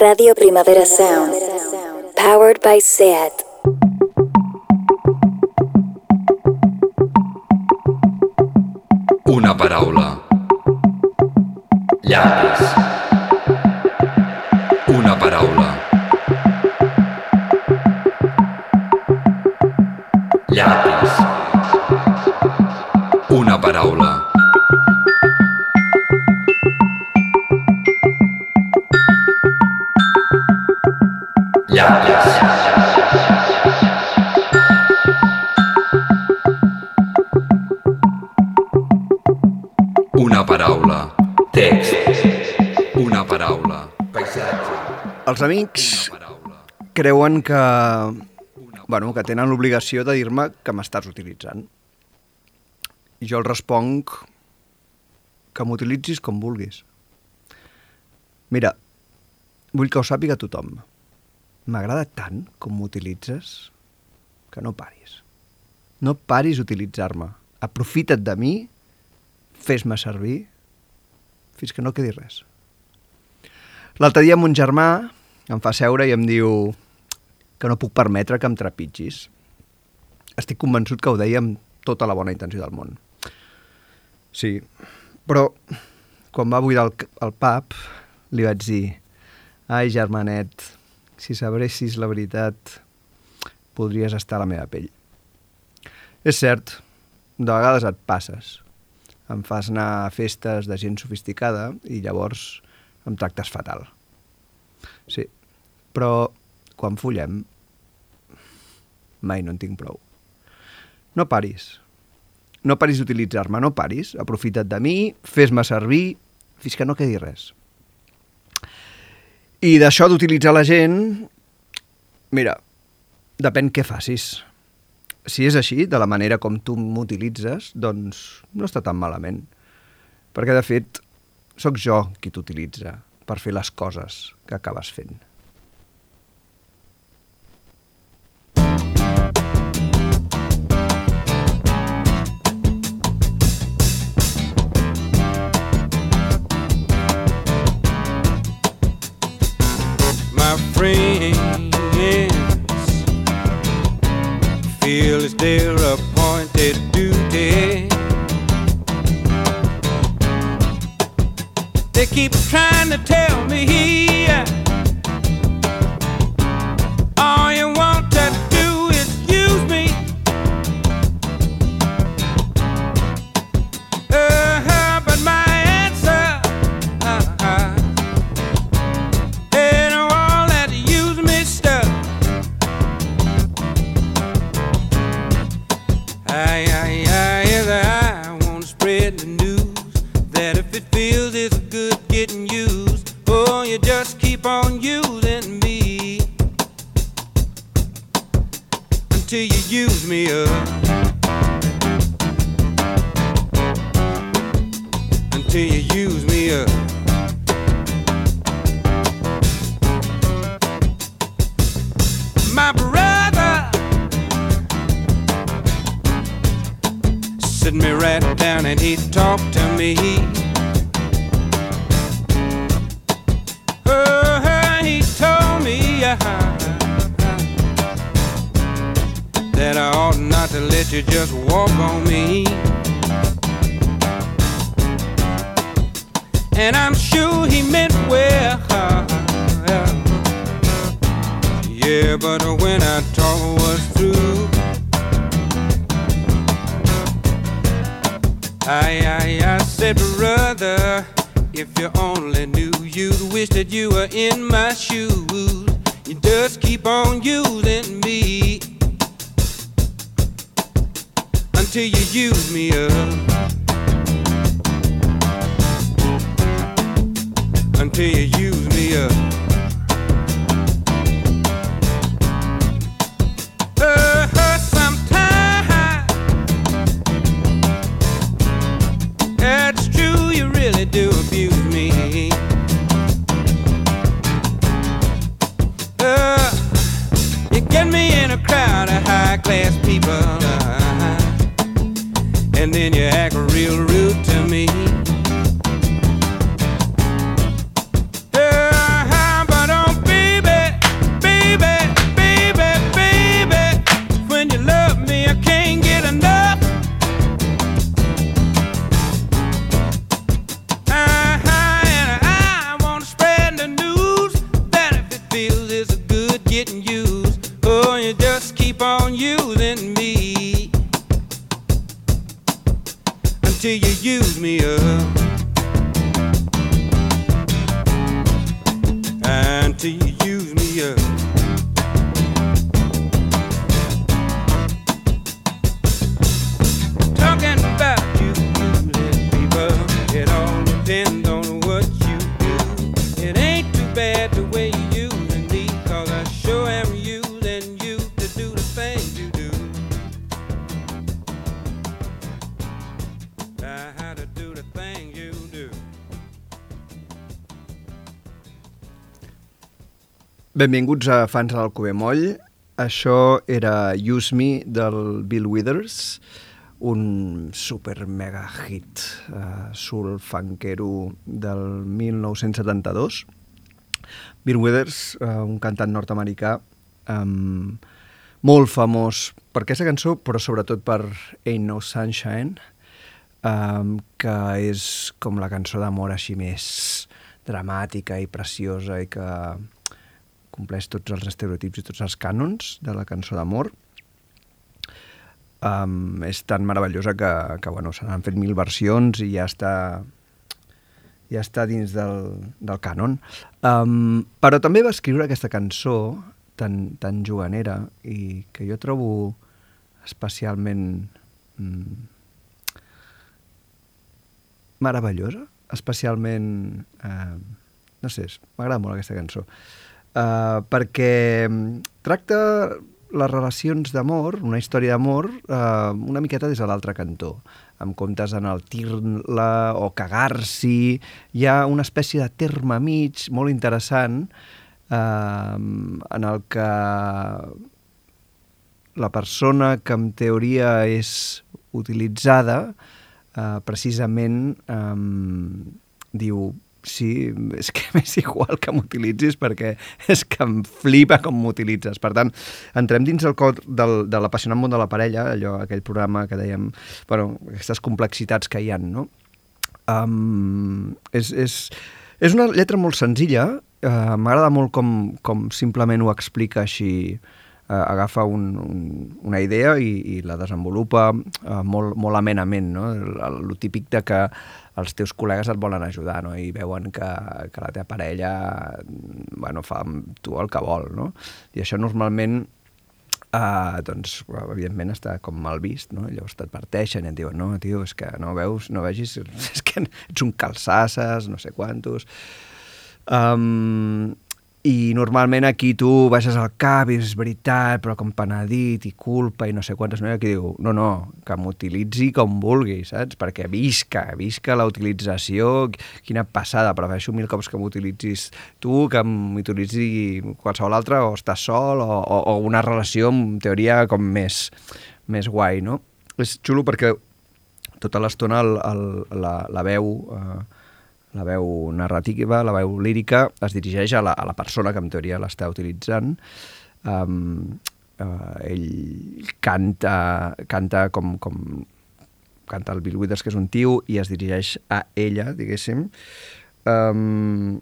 Radio Primavera Sound. Powered by SEAT. Una paraula. Llapis. Una paraula. Text. Una paraula. Paisatge. Els amics creuen que, bueno, que tenen l'obligació de dir-me que m'estàs utilitzant. I jo els responc que m'utilitzis com vulguis. Mira, vull que ho sàpiga tothom. M'agrada tant com m'utilitzes que no paris. No paris d'utilitzar-me. Aprofita't de mi, fes-me servir, fins que no quedi res. L'altre dia mon germà em fa seure i em diu que no puc permetre que em trepitgis. Estic convençut que ho deia amb tota la bona intenció del món. Sí, però quan va buidar el, el pub li vaig dir ai, germanet, si sabressis la veritat podries estar a la meva pell. És cert, de vegades et passes. Em fas anar a festes de gent sofisticada i llavors em tractes fatal. Sí, però quan follem mai no en tinc prou. No paris. No paris d'utilitzar-me, no paris. Aprofita't de mi, fes-me servir, fins que no quedi res. I d'això d'utilitzar la gent, mira, depèn què facis. Si és així, de la manera com tu m'utilitzes, doncs no està tan malament. Perquè, de fet, sóc jo qui t'utilitza per fer les coses que acabes fent. Keep trying to tell me he talked to me. Oh, he told me uh, that I ought not to let you just walk on me. And I'm sure he meant well yeah, but when I talk was through, I, I, I said, brother, if you only knew, you'd wish that you were in my shoes. You just keep on using me until you use me up. Until you use me up. Benvinguts a Fans del Cube Moll. Això era Use Me del Bill Withers, un super mega hit uh, soul funkero del 1972. Bill Withers, uh, un cantant nord-americà um, molt famós per aquesta cançó, però sobretot per Ain't No Sunshine, um, que és com la cançó d'amor així més dramàtica i preciosa i que compleix tots els estereotips i tots els cànons de la cançó d'amor. Um, és tan meravellosa que, que bueno, se n'han fet mil versions i ja està ja està dins del, del cànon. Um, però també va escriure aquesta cançó tan, tan juganera i que jo trobo especialment mm, meravellosa, especialment... Eh, no sé, m'agrada molt aquesta cançó. Uh, perquè mm, tracta les relacions d'amor, una història d'amor, uh, una miqueta des de l'altre cantó. En comptes d'enaltir-la o cagar-s'hi, hi ha una espècie de terme mig molt interessant uh, en el que la persona que en teoria és utilitzada uh, precisament um, diu sí, és que m'és igual que m'utilitzis perquè és que em flipa com m'utilitzes. Per tant, entrem dins el cor del, de l'apassionant món de la parella, allò, aquell programa que dèiem, bueno, aquestes complexitats que hi han, no? Um, és, és, és una lletra molt senzilla, uh, m'agrada molt com, com simplement ho explica així, uh, agafa un, un, una idea i, i la desenvolupa uh, molt, molt amenament, no? El, el, el típic de que els teus col·legues et volen ajudar, no? I veuen que, que la teva parella bueno, fa amb tu el que vol, no? I això normalment Uh, doncs, evidentment, està com mal vist, no? Llavors t'adverteixen i et diuen, no, tio, és que no veus, no vegis, és que ets un calçasses, no sé quantos... Um, i normalment aquí tu baixes al cap i és veritat, però com penedit i culpa i no sé quantes, no? Aquí diu, no, no, que m'utilitzi com vulgui, saps? Perquè visca, visca la utilització, quina passada, prefereixo mil cops que m'utilitzis tu que m'utilitzi qualsevol altre, o estàs sol, o, o, o una relació en teoria com més, més guai, no? És xulo perquè tota l'estona la, la veu... Eh, la veu narrativa, la veu lírica, es dirigeix a la, a la persona que en teoria l'està utilitzant. Um, uh, ell canta, canta com, com canta el Bill Withers, que és un tio, i es dirigeix a ella, diguéssim. Um,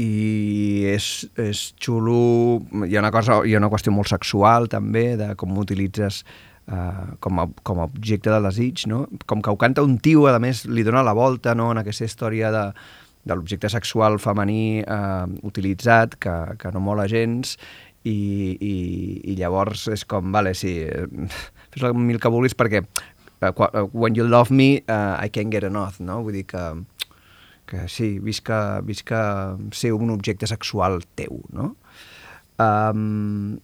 i és, és xulo, hi ha una cosa, hi ha una qüestió molt sexual també, de com utilitzes uh, com, a, com a objecte de desig, no? Com que ho canta un tio, a més, li dona la volta no? en aquesta història de, de l'objecte sexual femení uh, utilitzat, que, que no mola gens, i, i, i llavors és com, vale, sí, fes el mil que vulguis perquè uh, when you love me, uh, I can't get enough, no? Vull dir que, que sí, visca, visca ser un objecte sexual teu, no? Um,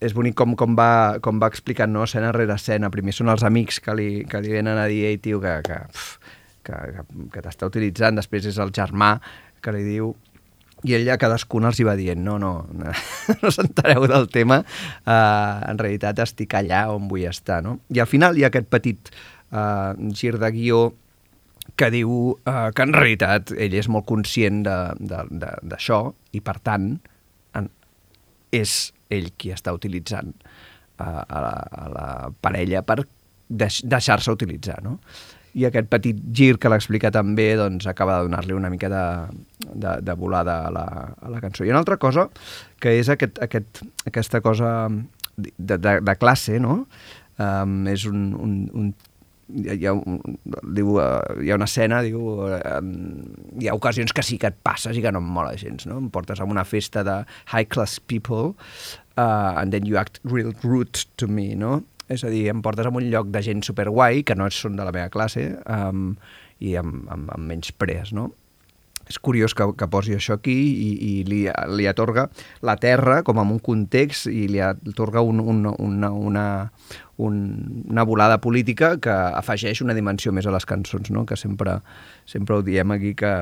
és bonic com, com, va, com va explicant no? escena rere escena. Primer són els amics que li, que li venen a dir ei, tio, que, que, que, que, que t'està utilitzant. Després és el germà que li diu i ella cadascun els hi va dient no, no, no, no s'entareu del tema uh, en realitat estic allà on vull estar no? i al final hi ha aquest petit uh, gir de guió que diu uh, que en realitat ell és molt conscient d'això i per tant en, és ell qui està utilitzant uh, a, la, a la parella per deix, deixar-se utilitzar, no? I aquest petit gir que l'explica també doncs, acaba de donar-li una mica de, de, de volada a la, a la cançó. I una altra cosa, que és aquest, aquest, aquesta cosa de, de, de classe, no? Um, és un, un, un hi ha, un, diu, uh, hi ha una escena, diu, uh, hi ha ocasions que sí que et passes i que no em mola gens, no? Em portes a una festa de high class people uh, and then you act real rude to me, no? És a dir, em portes a un lloc de gent superguai, que no són de la meva classe, um, i amb, amb, amb menys pres, no? és curiós que, que posi això aquí i, i li, li atorga la terra com en un context i li atorga un, un, una, una, un, una volada política que afegeix una dimensió més a les cançons, no? que sempre, sempre ho diem aquí que,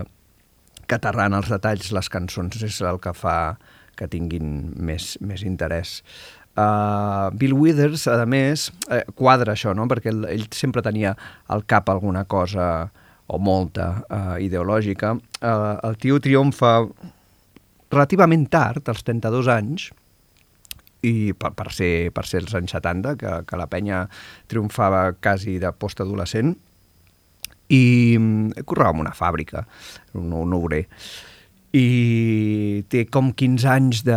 que aterrant els detalls les cançons és el que fa que tinguin més, més interès. Uh, Bill Withers, a més, eh, quadra això, no? perquè ell, ell sempre tenia al cap alguna cosa o molta uh, ideològica. Uh, el tio triomfa relativament tard, als 32 anys, i per, per, ser, per ser els anys 70, que, que la penya triomfava quasi de postadolescent, i mm, correva en una fàbrica, un, un obrer i té com 15 anys de...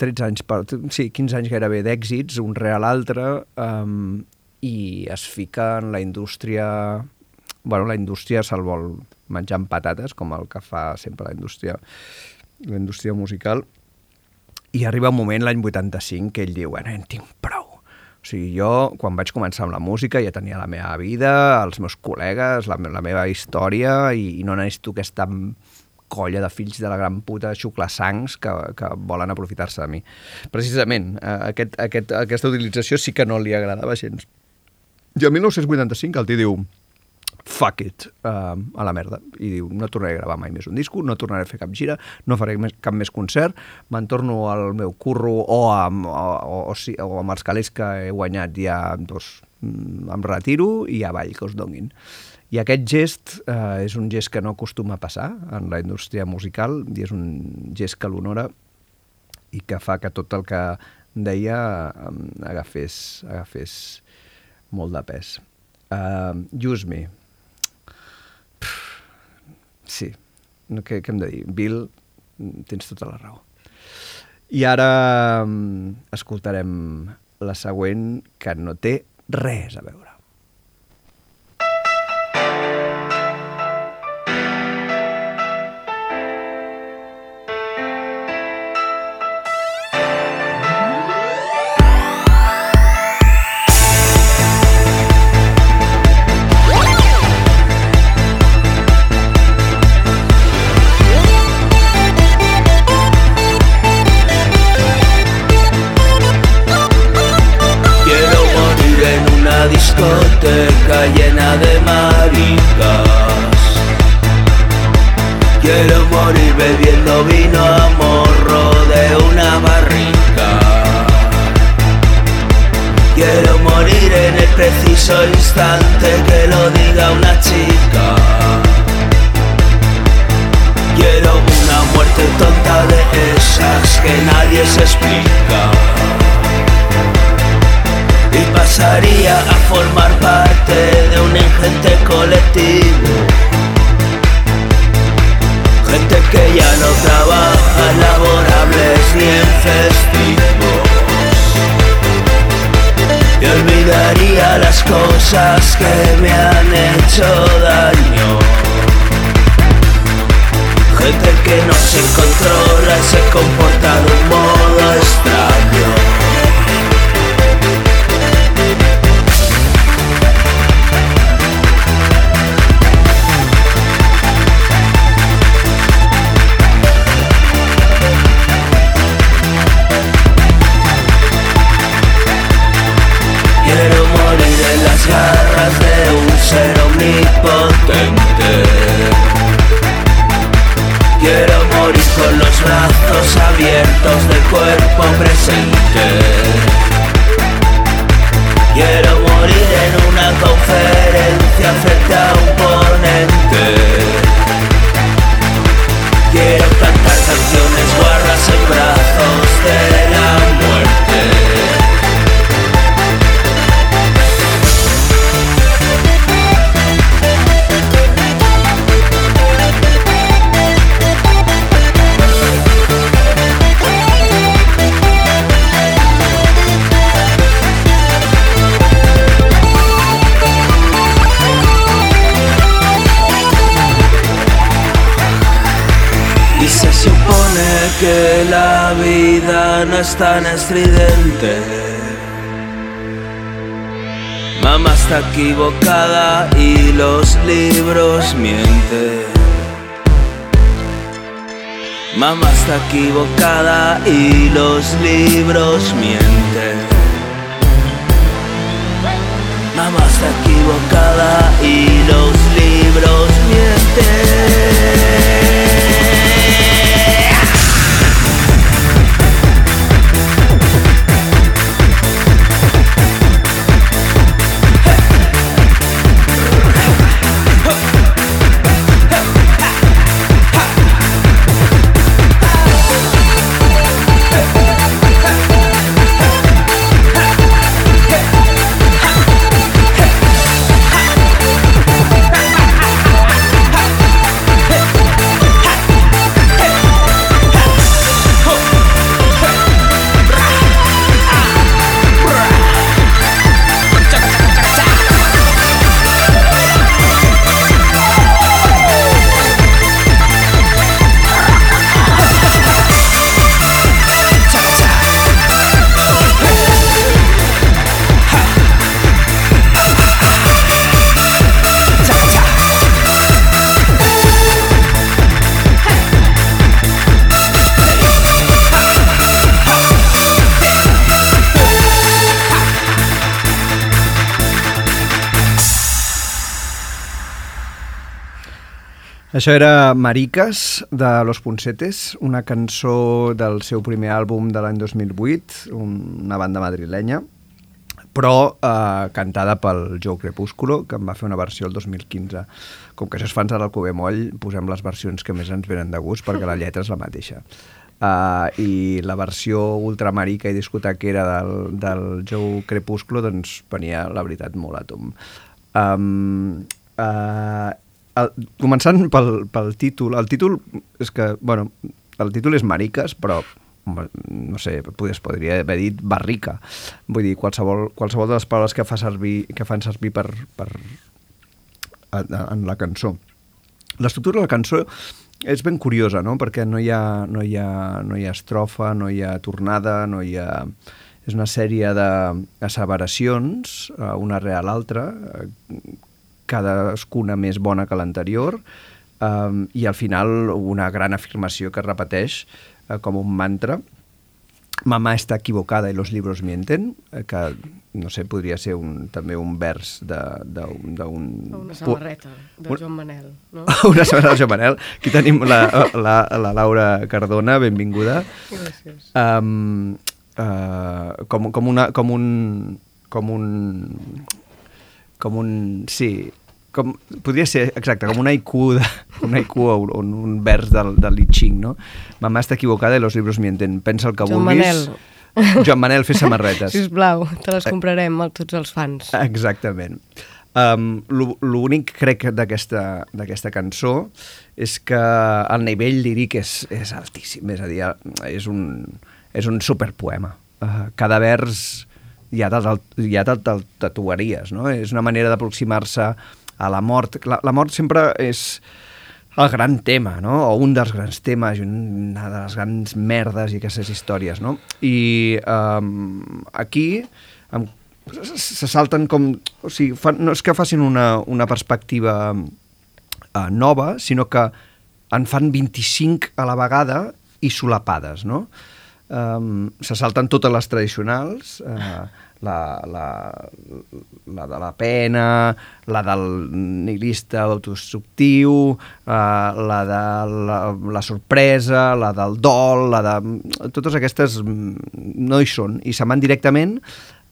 13 anys, per, sí, 15 anys gairebé d'èxits, un real altre, um, i es fica en la indústria... Bueno, la indústria se'l vol menjar amb patates, com el que fa sempre la indústria, la indústria musical, i arriba un moment, l'any 85, que ell diu, bueno, en tinc prou. O sigui, jo, quan vaig començar amb la música, ja tenia la meva vida, els meus col·legues, la, la meva història, i, i no necessito aquesta colla de fills de la gran puta xuclassancs que, que volen aprofitar-se de mi. Precisament, eh, aquest, aquest, aquesta utilització sí que no li agradava gens. I el 1985 el tio diu fuck it, uh, a la merda. I diu, no tornaré a gravar mai més un disco, no tornaré a fer cap gira, no faré més, cap més concert, me'n torno al meu curro o amb, o, o, o, o amb els calés que he guanyat ja, doncs, em retiro i avall que us donin. I aquest gest eh, és un gest que no acostuma a passar en la indústria musical i és un gest que l'honora i que fa que tot el que deia eh, agafés, agafés molt de pes. Uh, Use Me. Sí, què, què hem de dir? Bill, tens tota la raó. I ara um, escoltarem la següent que no té res a veure. Tan estridente. Mamá está equivocada y los libros mienten. Mamá está equivocada y los libros mienten. Mamá está equivocada y los libros mienten. Això era Mariques, de Los Punsetes, una cançó del seu primer àlbum de l'any 2008, una banda madrilenya, però eh, cantada pel Joe Crepúsculo, que en va fer una versió el 2015. Com que això es fan ara al Cube Moll, posem les versions que més ens venen de gust, perquè la lletra és la mateixa. Uh, I la versió ultramarica i discotequera del, del Joe Crepúsculo doncs venia, la veritat, molt a tom. Um, el, començant pel, pel títol, el títol és que, bueno, el títol és Mariques, però no sé, es podria haver dit barrica. Vull dir, qualsevol, qualsevol de les paraules que, fa servir, que fan servir per, per, en, en la cançó. L'estructura de la cançó és ben curiosa, no? perquè no hi, ha, no, hi ha, no hi ha estrofa, no hi ha tornada, no hi ha... És una sèrie d'asseveracions, eh, una real l'altra, eh, cadascuna més bona que l'anterior, um, i al final una gran afirmació que es repeteix uh, com un mantra. Mamà està equivocada i los libros mienten, eh, que no sé, podria ser un, també un vers d'un... Una samarreta de Joan Manel, no? una samarreta de Joan Manel. Aquí tenim la, la, la Laura Cardona, benvinguda. Gràcies. Um, uh, com, com, una, com un... Com un com un... Sí, com, podria ser, exacte, com un haiku, de, un haiku o un, un vers del, del Li Ching, no? Mamà està equivocada i los libros mienten. Pensa el que Joan vulguis. Manel. Joan Manel, fer samarretes. Sisplau, te les comprarem a tots els fans. Exactament. Um, L'únic crec d'aquesta cançó és que el nivell líric és, és altíssim, és a dir, és un, és un superpoema. Uh, cada vers ja te'l ja te, te, tatuaries, no? És una manera d'aproximar-se a la mort. La, la mort sempre és el gran tema, no? o un dels grans temes, una de les grans merdes i aquestes històries. No? I um, aquí um, se salten com... O sigui, fan, no és que facin una, una perspectiva uh, nova, sinó que en fan 25 a la vegada i solapades, no? Um, se salten totes les tradicionals, uh, la, la, la de la pena, la del nihilista autodestructiu, eh, la de la, la sorpresa, la del dol, la de... Totes aquestes no hi són i se van directament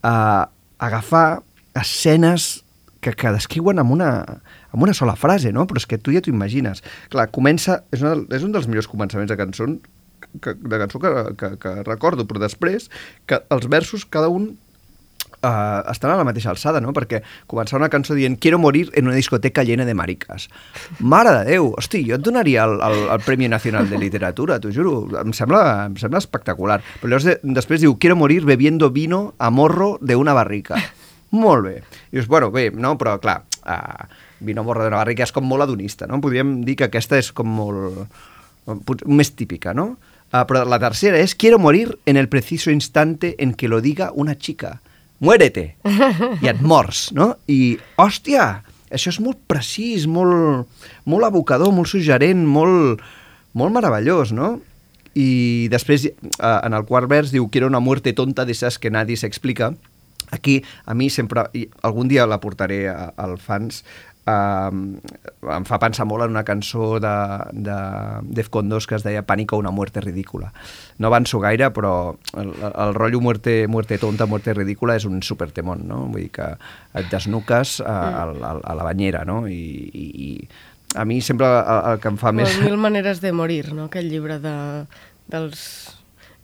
a agafar escenes que, que descriuen amb una, amb una sola frase, no? Però és que tu ja t'ho imagines. Clar, comença... És, una, és un dels millors començaments de cançó que, de cançó que, que, que recordo, però després que els versos, cada un uh, estan a la mateixa alçada, no? Perquè començar una cançó dient Quiero morir en una discoteca llena de maricas. Mare de Déu! Hosti, jo et donaria el, el, el Premi Nacional de Literatura, t'ho juro. Em sembla, em sembla espectacular. Però llavors de, després diu Quiero morir bebiendo vino a morro de una barrica. Molt bé. I dius, bueno, bé, no? Però clar, uh, vino a morro de una barrica és com molt adonista, no? Podríem dir que aquesta és com molt... més típica, no? Uh, però la tercera és Quiero morir en el preciso instante en que lo diga una chica. Muérete! I et mors, no? I, hòstia, això és molt precís, molt, molt abocador, molt suggerent, molt, molt meravellós, no? I després, eh, en el quart vers, diu Quiero una muerte tonta de esas que nadie se explica. Aquí, a mi sempre, i algun dia la portaré a- al fans, uh, em fa pensar molt en una cançó de, de Defcon 2 que es deia Pánico una muerte ridícula. No avanço gaire, però el, el rotllo muerte, muerte tonta, muerte ridícula és un supertemón, no? Vull dir que et desnuques a, a, a, a la banyera, no? I, i, i a mi sempre el, el que em fa més... Mil maneres de morir, no? Aquell llibre de, dels...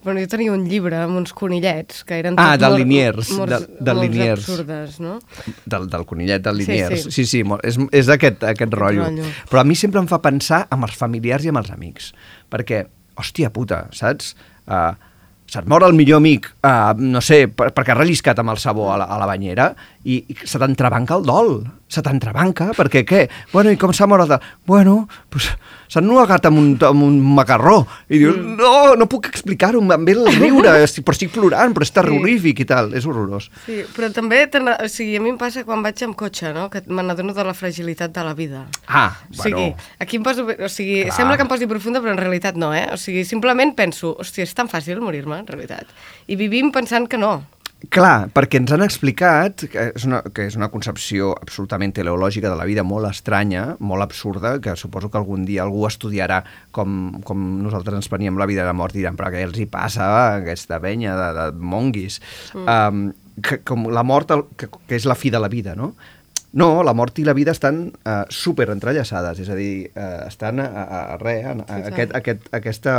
Bueno, jo tenia un llibre amb uns conillets que eren Ah, del Liniers, morts- del- del morts Liniers. absurdes, no? del, del conillet del Liniers. Sí, sí. sí, sí molt, és, és aquest, aquest rotllo. rotllo. Però a mi sempre em fa pensar amb els familiars i amb els amics. Perquè, hòstia puta, saps? Uh, se't mor el millor amic, uh, no sé, per, perquè ha relliscat amb el sabó a la, a la banyera i, i se t'entrebanca el dol. Se t'entrebanca, perquè què? Bueno, i com s'ha mort el dol? Bueno, pues, s'ha ennuegat amb un, amb un macarró. I dius, Mm. no, no puc explicar-ho, em ve el riure, però estic plorant, però és terrorífic i tal, és horrorós. Sí, però també, o sigui, a mi em passa quan vaig amb cotxe, no? Que me n'adono de la fragilitat de la vida. Ah, O sigui, bueno... aquí em poso... O sigui, Clar. sembla que em posi profunda, però en realitat no, eh? O sigui, simplement penso, hòstia, és tan fàcil morir-me, en realitat. I vivim pensant que no. Clar, perquè ens han explicat que és una, que és una concepció absolutament teleològica de la vida molt estranya, molt absurda, que suposo que algun dia algú estudiarà com, com nosaltres ens preníem la vida la mort i diran, però què els hi passa aquesta penya de, de monguis? Mm. Um, que, com la mort, que, que és la fi de la vida, no? No, la mort i la vida estan uh, super entrellaçades, és a dir, uh, estan a, a, a res, a, a, Sí, aquest, aquest, aquesta,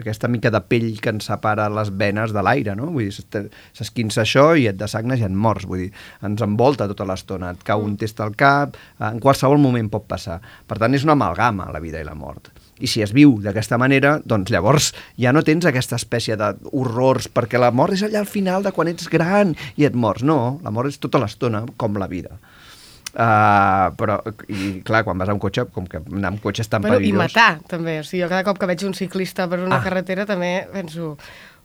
aquesta mica de pell que ens separa les venes de l'aire, no? Vull dir, s'esquinça això i et desagnes i et mors, vull dir, ens envolta tota l'estona, et cau un test al cap, eh, en qualsevol moment pot passar. Per tant, és una amalgama, la vida i la mort. I si es viu d'aquesta manera, doncs llavors ja no tens aquesta espècie d'horrors, perquè la mort és allà al final de quan ets gran i et mors. No, la mort és tota l'estona, com la vida. Uh, però, i clar, quan vas amb cotxe, com que anar amb cotxe és tan Bueno, I perillós... matar, també. O sigui, jo cada cop que veig un ciclista per una Ah. carretera també penso...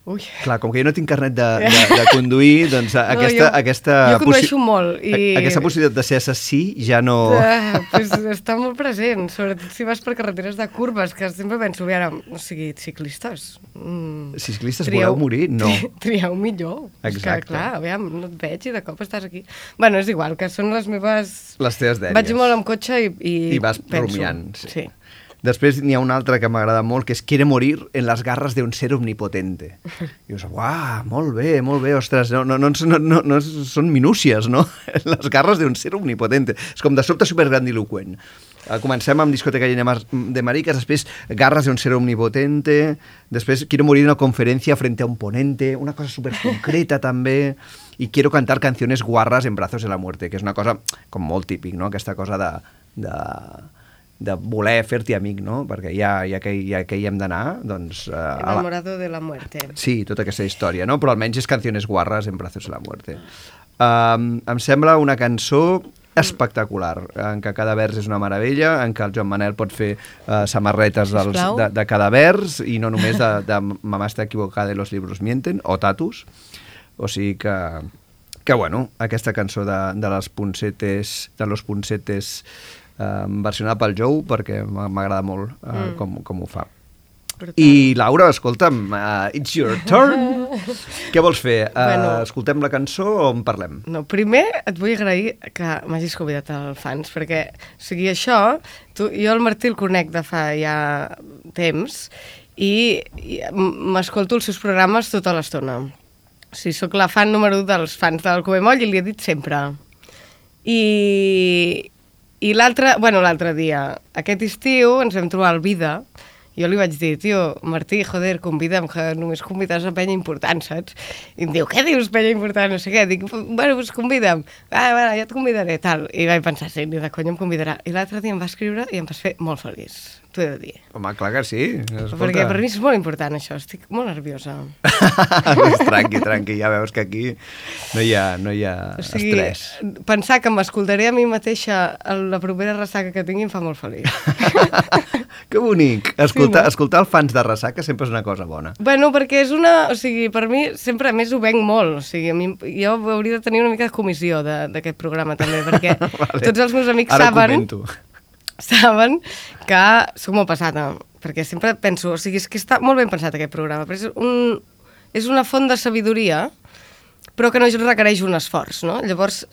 Ui, Clar, com que jo no tinc carnet de, de, de conduir, doncs no, aquesta, jo- aquesta, jo condueixo molt i- aquesta possibilitat de ser assassí ja no... Ah, pues està molt present, sobretot si vas per carreteres de curves, que sempre penso, a veure, o sigui, ciclistes... Mm, Ciclistes, voleu morir? No. tri- Trieu millor. És que, Exacte. clar, aviam, no et veig i de cop estàs aquí. Bueno, és igual, que són les meves... Les teves dèries. Vaig molt amb cotxe i, i, I vas penso. rumiant. Sí. sí. Després n'hi ha una altra que m'agrada molt, que és Quiere morir en les garres d'un ser omnipotente. I dius, uah, molt bé, molt bé, ostres, no, no, no, no, no, no són minúcies, no? les garres d'un ser omnipotente. És com de sobte supergrandiloquent. Uh, comencem amb discoteca llena de maricas, després garras de un ser omnipotente, després quiero morir en una conferencia frente a un ponente, una cosa súper concreta també, i quiero cantar canciones guarras en brazos de la muerte, que és una cosa com molt típic, no? aquesta cosa de, de, de voler fer-t'hi amic, no? perquè ja, ja, que, ja que hi hem d'anar, doncs... Uh, a la, Enamorado de la muerte. Sí, tota aquesta història, no? Però almenys és Canciones Guarras en Brazos de la Muerte. Um, em sembla una cançó espectacular, en què cada vers és una meravella, en què el Joan Manel pot fer uh, samarretes dels, de, de cada vers i no només de, de Mamà està equivocada i los libros mienten, o Tatus. O sigui que, que bueno, aquesta cançó de, de les puncetes, de los puncetes versionada pel Jou, perquè m'a- m'agrada molt eh, mm. com, com ho fa. Brutal. I Laura, escolta'm, uh, it's your turn. Què vols fer? Uh, Bueno. escoltem la cançó o en parlem? No, primer et vull agrair que m'hagis convidat al Fans, perquè, o sigui, això, tu, jo el Martí el conec de fa ja temps i, i m'escolto els seus programes tota l'estona. O sigui, sóc la fan número 1 dels fans del Covemoll i li he dit sempre. I, i l'altre, bueno, l'altre dia, aquest estiu ens vam trobar al Vida, jo li vaig dir, tio, Martí, joder, convida'm, que només convides a penya important, saps? I em diu, què dius, penya important, no sé què? Dic, bueno, doncs convida'm. Ah, bueno, ja et convidaré, tal. I vaig pensar, sí, ni de conya em convidarà. I l'altre dia em va escriure i em vas fer molt feliç. T'ho he de dir. Home, clar que sí. Escolta. Perquè per mi és molt important això, estic molt nerviosa. tranqui, tranqui, ja veus que aquí no hi ha, no hi ha O sigui, estrès. pensar que m'escoltaré a mi mateixa a la propera ressaca que tingui em fa molt feliç. que bonic. Escoltar, no? escoltar els fans de ressaca sempre és una cosa bona. Bueno, perquè és una... O sigui, per mi sempre, a més, ho venc molt. O sigui, a mi, jo hauria de tenir una mica de comissió d'aquest programa, també, perquè Vale. tots els meus amics Ara saben, comento. Saben que sóc molt passada, perquè sempre penso, o sigui, és que està molt ben pensat aquest programa, però és, un, és una font de sabidoria, però que no requereix un esforç, no? Llavors,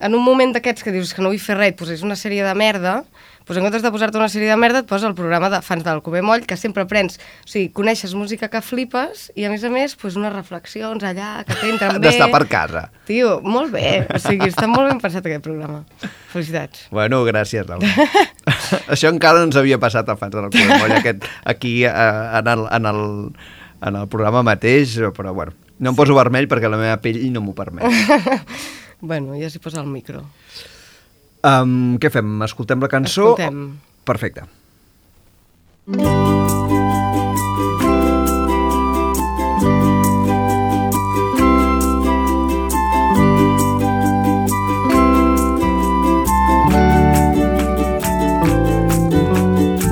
en un moment d'aquests que dius que no vull fer res, posés una sèrie de merda, doncs en comptes de posar-te una sèrie de merda, et posa el programa de fans del Cové Moll, que sempre aprens, o sigui, coneixes música que flipes, i a més a més, doncs unes reflexions allà que t'entren bé. D'estar per casa. Tio, molt bé, o sigui, està molt ben pensat aquest programa. Felicitats. Bueno, gràcies, Laura. Això encara no ens havia passat a fans de la Moll, aquest, aquí eh, en, el, en, el, en el programa mateix, però bueno, no em poso vermell perquè la meva pell no m'ho permet. Bueno, ja s'hi posa el micro. Um, què fem? Escoltem la cançó? Escoltem. Perfecte.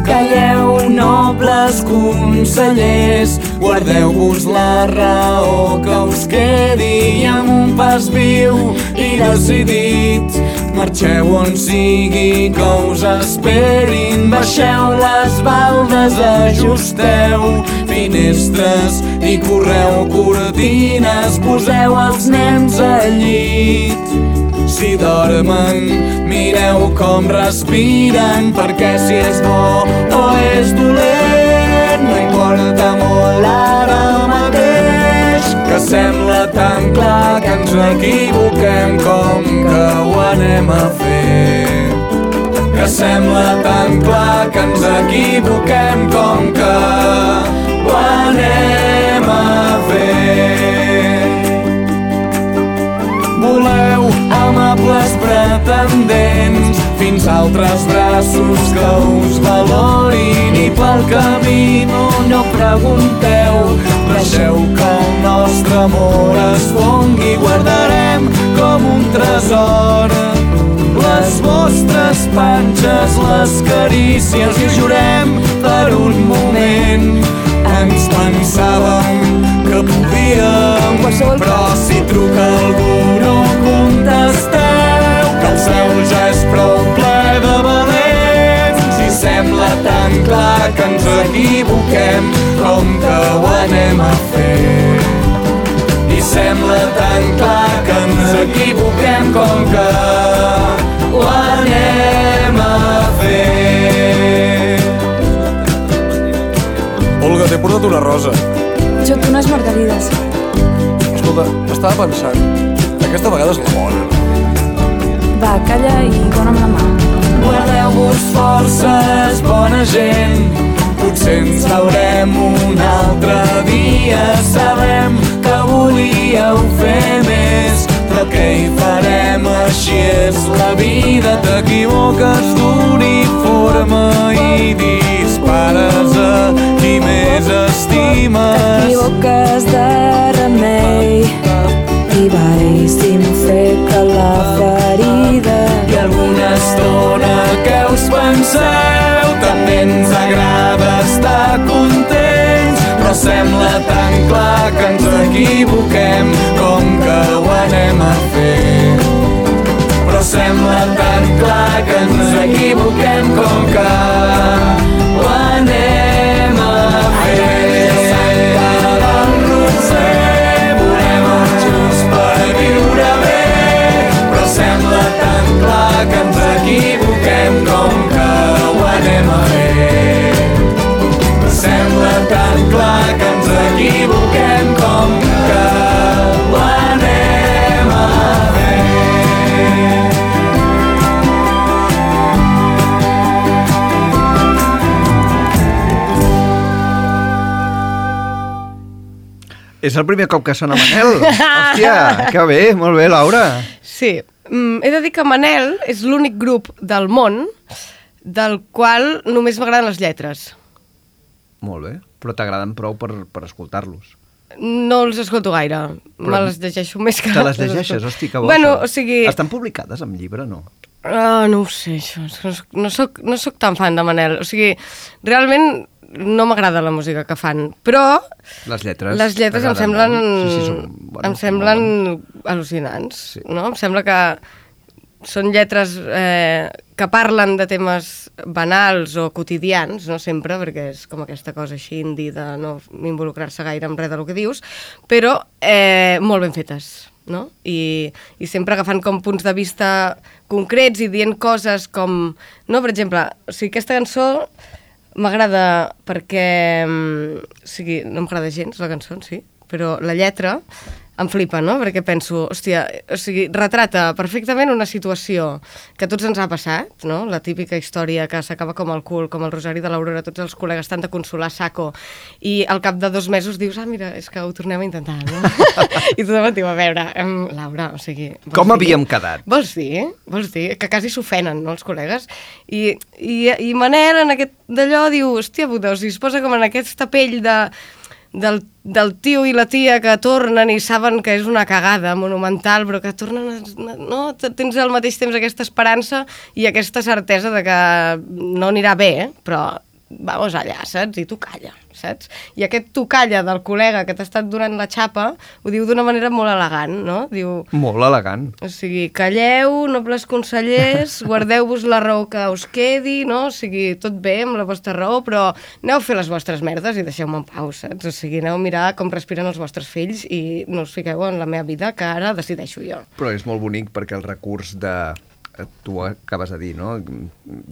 Calleu, nobles consellers, guardeu-vos la raó que us quedi amb un pas viu i decidit. Marxeu on sigui que us esperin, baixeu les baldes, ajusteu finestres i correu cortines, poseu els nens al llit. Si dormen, mireu com respiren, perquè si és bo o és dolent, importa molt ara mateix, que sembla tan clar que ens equivoquem com que ho anem a fer. Que sembla tan clar que ens equivoquem com que ho anem a fer. Voleu amables pretendents fins a altres braços que us valorin i pel camí no, no pregunteu. Deixeu que el nostre amor es fongui guardarem com un tresor. Les vostres panxes, les carícies i jurem per un moment. Ens pensàvem que podíem però si truca algú que ens equivoquem com que ho anem a fer i sembla tan clar que ens equivoquem com que ho anem a fer. Olga, t'he portat una rosa. Jo tu unes margarides. Escolta, estava pensant, aquesta vegada és la bona. Va, calla i dona'm la mà. Guardeu-vos forces, bona gent, potser ens veurem un altre dia. Sabem que volíeu fer més, però què hi farem? Així és la vida, t'equivoques d'uniforme i dispares a qui més estimes. T'equivoques de remei i vais desinfecta la ferida. Estona que us penseu. També ens agrada estar contents però sembla tan clar que ens equivoquem com que ho anem a fer. Però sembla tan clar que ens equivoquem com que ho anem a fer. Volem el just per viure bé tan que ens equivoquem com que ho anem a fer sembla tan clar que ens equivoquem com que ho anem a fer És el primer cop que sona Manel. Hòstia, que bé, molt bé, Laura. Sí, mm, he de dir que Manel és l'únic grup del món del qual només m'agraden les lletres. Molt bé, però t'agraden prou per, per escoltar-los. No els escolto gaire, Però- me les llegeixo més que... Te les llegeixes? Hosti, que bo. Bueno, o sigui... Estan publicades en llibre, no? Ah, no ho sé, això. No, soc- no, soc, no soc tan fan de Manel. O sigui, realment no m'agrada la música que fan, però Les lletres les lletres em semblen. Sí, sí, són, bueno, em semblen molt al·lucinants, Sí. no? Em sembla que són lletres eh, que parlen de temes banals o quotidians, no sempre, perquè és com aquesta cosa així indi de no involucrar-se gaire en res del que dius, però eh, molt ben fetes, no? I, I sempre agafant com punts de vista concrets i dient coses com... No, per exemple, o sigui, aquesta cançó m'agrada perquè... mm, O sigui, no m'agrada gens la cançó, sí, però la lletra em flipa, no? Perquè penso, hòstia, o sigui, retrata perfectament una situació que a tots ens ha passat, no? La típica història que s'acaba com el cul, com el Rosari de l'Aurora, tots els col·legues estan de consolar saco, i al cap de dos mesos dius, ah, mira, és que ho tornem a intentar, no? I tothom et diu, a veure, em, Laura, o sigui... Com dir- havíem quedat? Vols dir? Vols dir? Que quasi s'ofenen, no, els col·legues? I, i, i Manel, en aquest d'allò, diu, hòstia puta, o sigui, es posa com en aquesta pell de, del, del tio i la tia que tornen i saben que és una cagada monumental, però que tornen a, no, tens al mateix temps aquesta esperança i aquesta certesa de que no anirà bé, eh? però vamos allà, saps? I tu calla, saps? I aquest tu calla del col·lega que t'ha estat donant la xapa ho diu d'una manera molt elegant, no? Diu, Molt elegant. o sigui, calleu, nobles consellers, guardeu-vos la raó que us quedi, no? O sigui, tot bé amb la vostra raó, però aneu a fer les vostres merdes i deixeu-me en pau, saps? O sigui, aneu a mirar com respiren els vostres fills i no us fiqueu en la meva vida, que ara decideixo jo. Però és molt bonic perquè el recurs de... Tu acabes de dir, no?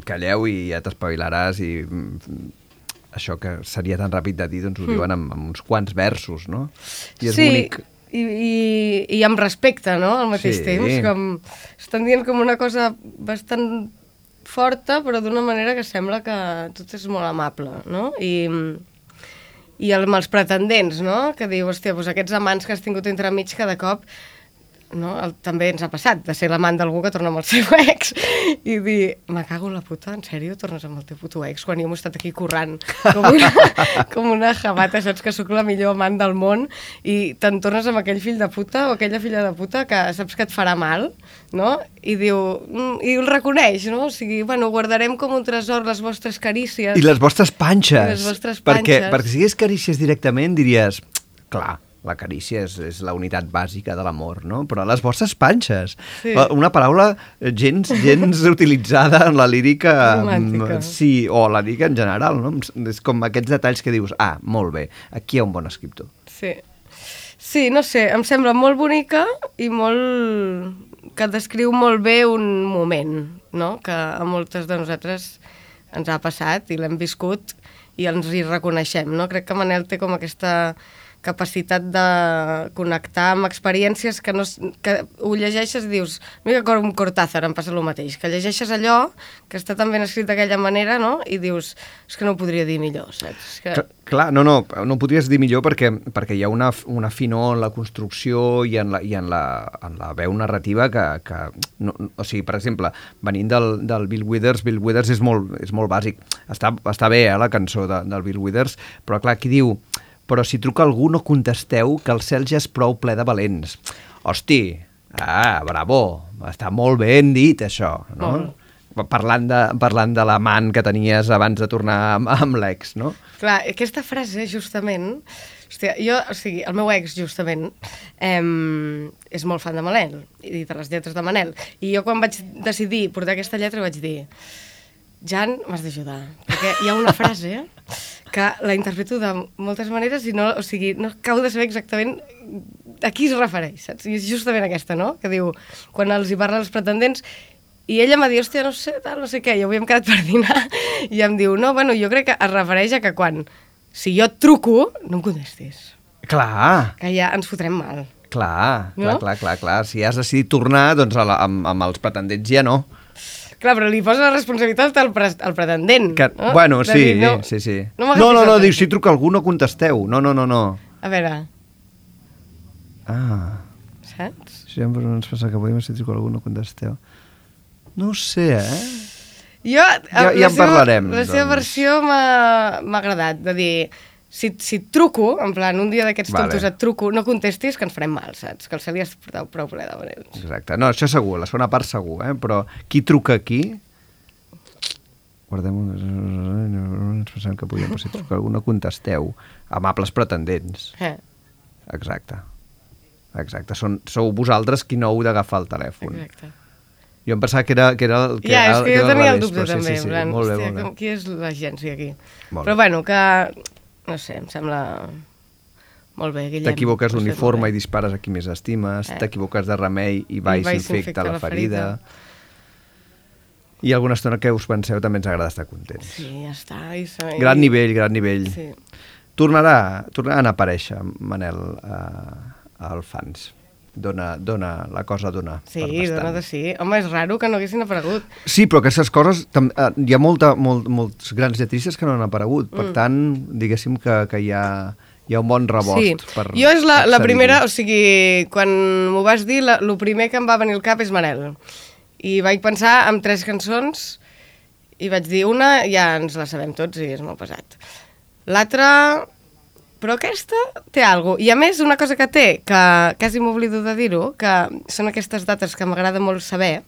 Calleu i ja t'espavilaràs i mm, això que seria tan ràpid de dir, doncs ho diuen amb, amb uns quants versos, no? I és sí, bonic. I, i, i amb respecte, no?, al mateix Sí. temps. Com, estan dient com una cosa bastant forta, però d'una manera que sembla que tot és molt amable, no? I, i amb els pretendents, no?, que diu, hòstia, doncs aquests amants que has tingut entremig cada cop no? El, també ens ha passat de ser l'amant d'algú que torna amb el seu ex i dir, me cago en la puta, en sèrio, tornes amb el teu puto ex quan jo m'he estat aquí currant com una, com una jabata, saps que sóc la millor amant del món i te'n tornes amb aquell fill de puta o aquella filla de puta que saps que et farà mal, no? I diu, mm, i el reconeix, no? O sigui, bueno, guardarem com un tresor les vostres carícies. I les vostres panxes. I les vostres Perquè, panxes. perquè si digués carícies directament diries, clar, la carícia és, és la unitat bàsica de l'amor, no? Però les vostres panxes. Sí. Una paraula gens, gens utilitzada en la lírica... Romàntica. mm, Sí, o la lírica en general, no? És com aquests detalls que dius, ah, molt bé, aquí hi ha un bon escriptor. Sí. Sí, no sé, em sembla molt bonica i molt... que descriu molt bé un moment, no? Que a moltes de nosaltres ens ha passat i l'hem viscut i ens hi reconeixem, no? Crec que Manel té com aquesta capacitat de connectar amb experiències que, no, que ho llegeixes i dius, mira com amb Cortázar em passa el mateix, que llegeixes allò que està tan ben escrit d'aquella manera, no? I dius, és que no ho podria dir millor, saps? És que... Cla- Clar, no, no, no ho podries dir millor perquè, perquè hi ha una, una finor en la construcció i en la, i en la, en la veu narrativa que... que no, o sigui, per exemple, venint del, del Bill Withers, Bill Withers és molt, és molt bàsic. Està, està bé, eh, la cançó de, del Bill Withers, però clar, aquí diu però si truca algú no contesteu que el cel ja és prou ple de valents. Hosti, ah, bravo, està molt ben dit això, no? Parlant de, parlant de l'amant que tenies abans de tornar amb, amb l'ex, no? Clar, aquesta frase, justament... Hòstia, jo, o sigui, el meu ex, justament, em, és molt fan de Manel, i de les lletres de Manel. I jo, quan vaig decidir portar aquesta lletra, vaig dir Jan, m'has d'ajudar, perquè hi ha una frase que la interpreto de moltes maneres i no, o sigui, no acabo de saber exactament a qui es refereix, saps? I és justament aquesta, no?, que diu, quan els hi parla als pretendents, i ella m'ha dit, hòstia, no sé, tal, no sé què, i avui hem quedat per dinar, i em diu, no, bueno, jo crec que es refereix a que quan, si jo et truco, no em contestis, Clar, que ja ens fotrem mal. clar, clar, No? clar, clar, clar. Si has decidit tornar, doncs a la, amb, amb els pretendents ja no. Clar, però li posa la responsabilitat al, pre al pretendent. Que, no? Bueno, sí, dir, no, sí, sí. No, No, no, no, diu, si truca algú no contesteu. No, no, no, no. A veure, Ah, saps? sempre ens passa que avui si truca algú no contesteu. No ho sé, eh? Jo, Ja- ja en seva- parlarem, La seva doncs. versió m'ha m'ha agradat, de dir, si, si et truco, en plan, un dia d'aquests Vale. tontos et truco, no contestis, que ens farem mal, saps? Que el Celi has portat prou ple de venents. Exacte. No, això segur, la segona part segur, eh? Però qui truca aquí... Guardem un... Ens pensem que podria passar trucar algú, no contesteu. Amables pretendents. Eh, Exacte. Exacte. Són, sou vosaltres qui no heu d'agafar el telèfon. exacte. Jo em pensava que era... Que era el, que ja, era, és que que jo tenia el dubte també, sí, sí, sí. plan, Molt bé, hòstia, molt bé. com, qui és l'agència aquí? Molt Però bé. bueno, que, no sé, em sembla molt bé, Guillem. T'equivoques d'uniforme i dispares a qui més estimes, Eh. t'equivoques de remei i va i, s'infecta la ferida. ferida. I alguna estona que us penseu també ens agrada estar contents. Sí, ja està. I, se- Gran nivell, gran nivell. Sí. Tornarà, tornaran a aparèixer, Manel, a, al fans. Dona, dona, la cosa dona. Sí, dona de sí. Home, és raro que no haguessin aparegut. Sí, però aquestes coses, tam- eh, hi ha molta, molt, molts grans lletristes que no han aparegut. Mm. Per tant, diguéssim que, que hi, ha, hi ha un bon rebost. Sí, per jo és la, la primera, o sigui, quan m'ho vas dir, la, el primer que em va venir al cap és Manel. I vaig pensar en tres cançons i vaig dir una, ja ens la sabem tots i és molt pesat. L'altra, però aquesta té alguna cosa. I a més, una cosa que té, que quasi m'oblido de dir-ho, que són aquestes dates que m'agrada molt saber,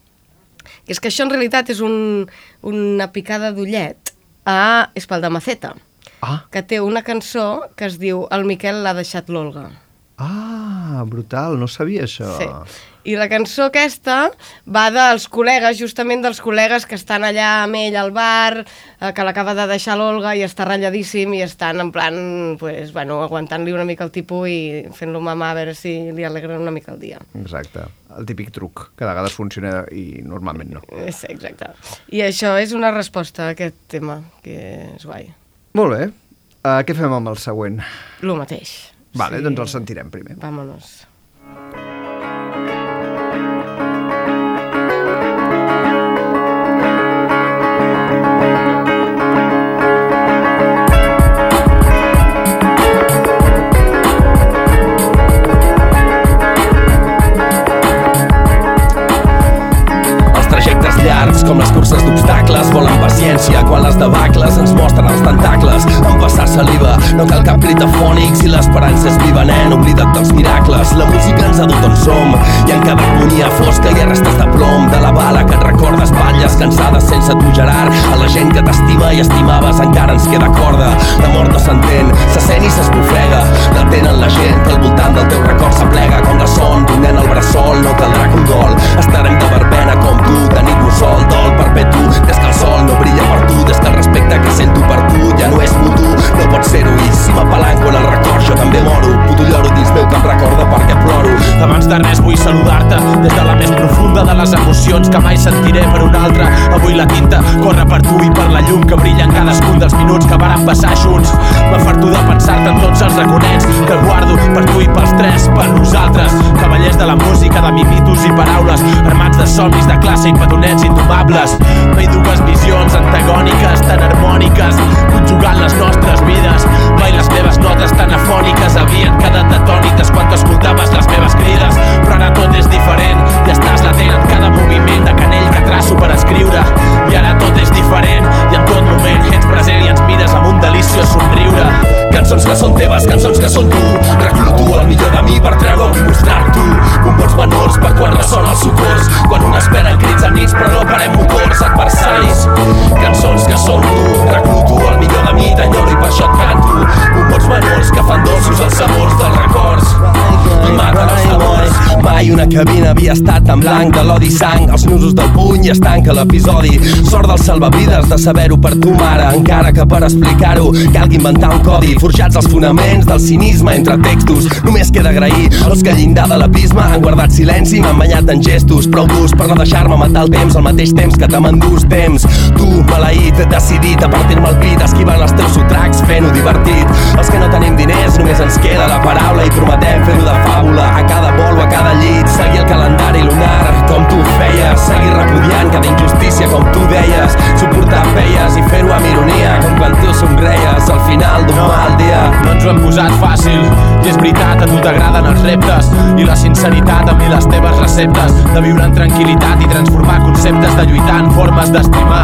que és que això en realitat és un, una picada d'ullet a Espaldamaceta, Ah, que té una cançó que es diu El Miquel l'ha deixat l'Olga. ah, brutal, no sabia això. Sí. I la cançó aquesta va dels col·legues, justament dels col·legues que estan allà amb ell al bar, eh, que l'acaba de deixar l'Olga i està ratlladíssim i estan en plan, pues, bueno, aguantant-li una mica el tipus i fent-lo mamar a veure si li alegra una mica el dia. Exacte, el típic truc, que de vegades funciona i normalment no. Eh, Sí, exacte. I això és una resposta a aquest tema, que és guai. Molt bé, uh, què fem amb el següent? Lo mateix. Vale, doncs el sentirem primer. Vámonos. Miracles. La música ens ha dut on som, i en cada harmonia fosca hi ha restes de plom, de la bala que et recorda espatlles cansades sense tu, Gerard. A la gent que t'estima i estimaves encara ens queda corda. La mort no s'entén, se sent i s'esbufega. L'entenen la gent que al voltant del teu record s'aplega com la son d'un nen al bressol. No caldrà gol, estarem de verbena com tu, de nit mussol, dol perpetu. Des que sol no brilla per tu, des que el respecte que sento per tu ja no és mutu. No pot ser-ho i si m'apalanco en el record jo també moro. Puto lloro dins meu que em recorda perquè ploro. Abans de res vull saludar-te des de la més profunda de les emocions que mai sentiré per un altre. Avui la tinta corre per tu i per la llum que brilla en cadascun dels minuts que varen passar junts. M'afarto de pensar-te en tots els raconets que guardo per tu i pels tres, per nosaltres. Cavallers de la música, de mimitos i paraules, armats de somnis de classe i petonets indomables. Mai dues visions antagòniques, tan harmòniques, conjugant les nostres vides. Mai les meves notes tan afòniques havien quedat atònites quan tu escoltaves les meves crides. Però ara tot és diferent i estàs latent en cada moviment de canell que traço per escriure. I ara tot és diferent i en tot moment ets present i ens mires amb un deliciós somriure. Cançons que són teves, cançons que són tu Recluto el millor de mi per treure-ho i mostrar-t'ho Bombons menors per quan ressona els socors Quan un espera crits a nits però no parem motors adversaris Cançons que són tu. Recluto el millor de mi, t'enyoro i per això et canto. Bombons menors que fan dolços els sabors dels records cabina havia estat tan blanc de l'odi sang. Els nusos del puny es tanca l'episodi. Sort dels salvavides de saber-ho per tu mare. Encara que per explicar-ho calgui inventar un codi. Forjats els fonaments del cinisme entre textos. Només queda agrair als que llindar de l'abisme Han guardat silenci m'han banyat en gestos. Prou durs per no deixar-me matar el temps Al mateix temps que te m'endús temps. Tu, maleït, decidit a partir-me el pit Esquivant els teus sotracs fent-ho divertit. Els que no tenim diners només ens queda la paraula I prometem fer-ho de fàbula. A cada vol o a cada llit Seguir el calendari lunar com tu feies Seguir repudiant cada injustícia com tu deies Suportar peies i fer-ho amb ironia Com quan tu somreies al final d'un mal dia No ens ho hem posat fàcil i és veritat, a tu t'agraden els reptes i la sinceritat amb mi les teves receptes de viure en tranquil·litat i transformar conceptes de lluitar en formes d'estimar.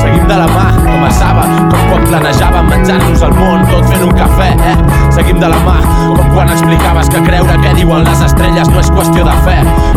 Seguim de la mà, com a Saba, com quan planejàvem menjar-nos el món tot fent un cafè, eh? Seguim de la mà, com quan explicaves que creure què diuen les estrelles no és qüestió de fe.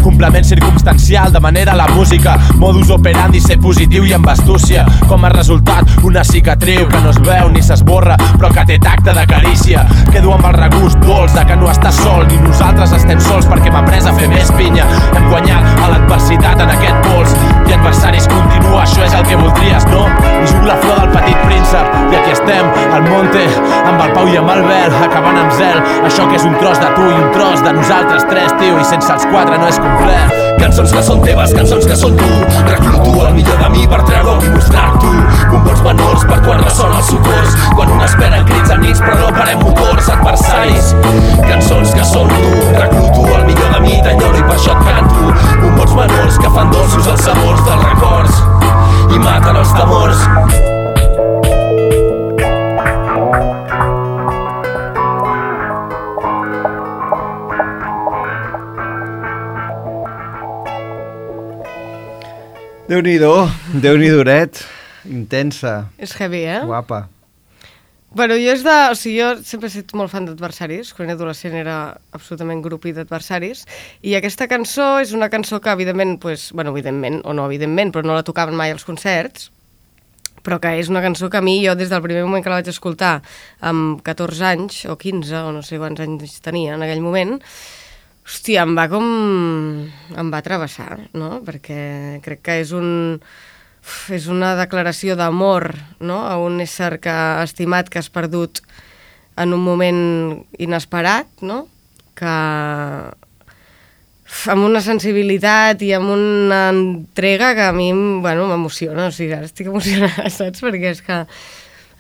Complement circumstancial, de manera la música, modus operandi, ser positiu i amb astúcia. Com a resultat, una cicatriu que no es veu ni s'esborra, però que té tacte de carícia. Quedo amb el regust dolç de que no estàs sol, ni nosaltres estem sols perquè hem après a fer més pinya. Hem guanyat a l'adversitat en aquest pols i adversaris continua, això és el que voldries, no? I jugo la flor del petit príncep i aquí estem, al monte, amb el Pau i amb el Bel, acabant amb zel. Això que és un tros de tu i un tros de nosaltres tres, tio, i sense els quatre no és complet. Cançons que són teves, cançons que són tu. Recluto el millor de mi per treure-ho i mostrar-t'ho. Bombons menors per quan ressona els socors. Quan un espera crits a nits però no parem motors adversaris. Cançons que són tu. Recluto el millor de mi, t'enyoro i per això et canto. Bombons menors que fan dolços els sabors dels records. I maten els temors Déu-n'hi-do, Déu-n'hi-do, Oret. Intensa, És heavy, eh? guapa. Bueno, jo és de... O sigui, jo sempre he estat molt fan d'adversaris. Quan era adolescent era absolutament grupi d'adversaris. I aquesta cançó és una cançó que, evidentment, pues, bueno, evidentment, o no evidentment, però no la tocaven mai als concerts, però que és una cançó que a mi, jo des del primer moment que la vaig escoltar, amb 14 anys, o 15, o no sé quants anys tenia en aquell moment, hòstia, em va com... em va travessar, no? Perquè crec que és un... és una declaració d'amor no? a un ésser que ha estimat que has perdut en un moment inesperat, no? que amb una sensibilitat i amb una entrega que a mi bueno, m'emociona, o sigui, estic emocionada, saps? Perquè és que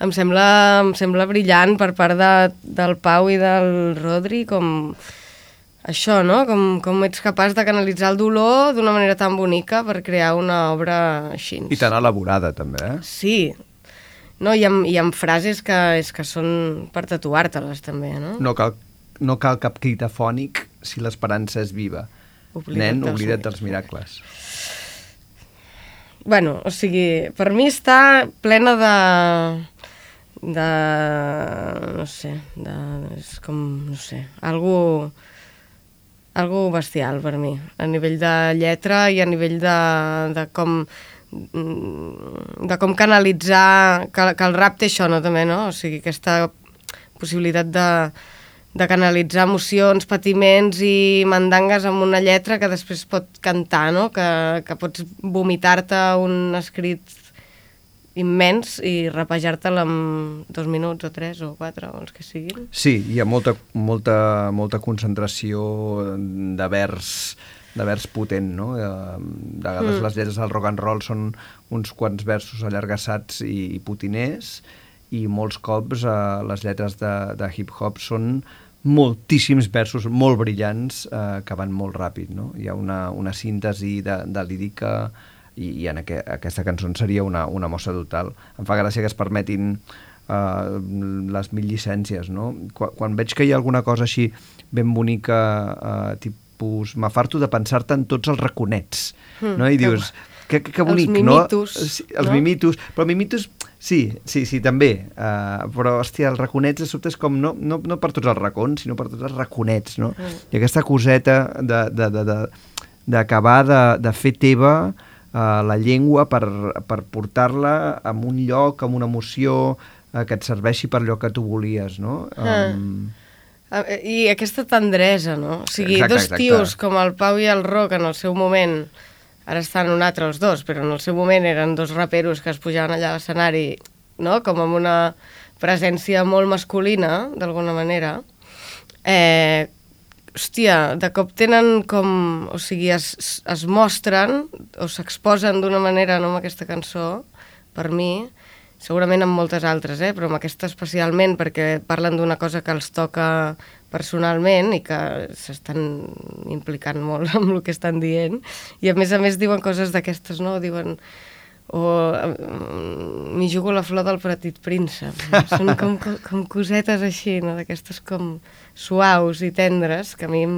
em sembla, em sembla brillant per part de, del Pau i del Rodri com això, no? Com, com ets capaç de canalitzar el dolor d'una manera tan bonica per crear una obra així. I tan elaborada, també, eh? Sí. No, i, amb, I amb frases que, és que són per tatuar-te-les, també, no? No cal, no cal cap crit afònic si l'esperança és viva. Oblida't Nen, oblida't dels miracles. Bueno, o sigui, per mi està plena de... de... no sé, de... és com, no sé, algo algo bestial per mi, a nivell de lletra i a nivell de, de com mm, de com canalitzar que, que el rap té això, no, també, no? O sigui, aquesta possibilitat de, de canalitzar emocions, patiments i mandangues amb una lletra que després pot cantar, no? Que, que pots vomitar-te un escrit immens i rapejar-te'l en dos minuts o tres o quatre o els que siguin. Sí, hi ha molta, molta, molta concentració de vers de vers potent, no? De, de vegades Mm. les lletres del rock and roll són uns quants versos allargassats i, i potiners i molts cops eh, les lletres de, de hip-hop són moltíssims versos molt brillants eh, que van molt ràpid, no? Hi ha una, una síntesi de, de lírica i, i en aqu aquesta cançó en seria una, una mostra total. Em fa gràcia que es permetin uh, les mil llicències, no? Quan, quan veig que hi ha alguna cosa així ben bonica, uh, tipus... M'afarto de pensar-te en tots els raconets, Mm, no? I dius, que, que, que Els bonic, mimitos, no? Sí, els no? mimitos, però mimitos... Sí, sí, sí, també. Uh, però, hòstia, els raconets de sobte és com no, no, no per tots els racons, sinó per tots els raconets, no? Mm. I aquesta coseta de, de, de, de, d'acabar de, de fer teva uh, la llengua per, per portar-la a un lloc, amb una emoció uh, que et serveixi per allò que tu volies, no? Ah. Um, eh, I aquesta tendresa, no? O sigui, Exacte, dos exacte. tios com el Pau i el Roc en el seu moment, ara estan un altre els dos, però en el seu moment eren dos raperos que es pujaven allà a l'escenari, no? Com amb una presència molt masculina, d'alguna manera. Eh, hòstia, de cop tenen com... O sigui, es, es mostren o s'exposen d'una manera, no amb aquesta cançó, per mi, segurament amb moltes altres, eh? però amb aquesta especialment perquè parlen d'una cosa que els toca personalment i que s'estan implicant molt amb el que estan dient i a més a més diuen coses d'aquestes, no? Diuen o mm, m'hi jugo la flor del petit príncep. Són com, com, cosetes així, no? d'aquestes com suaus i tendres que a mi em...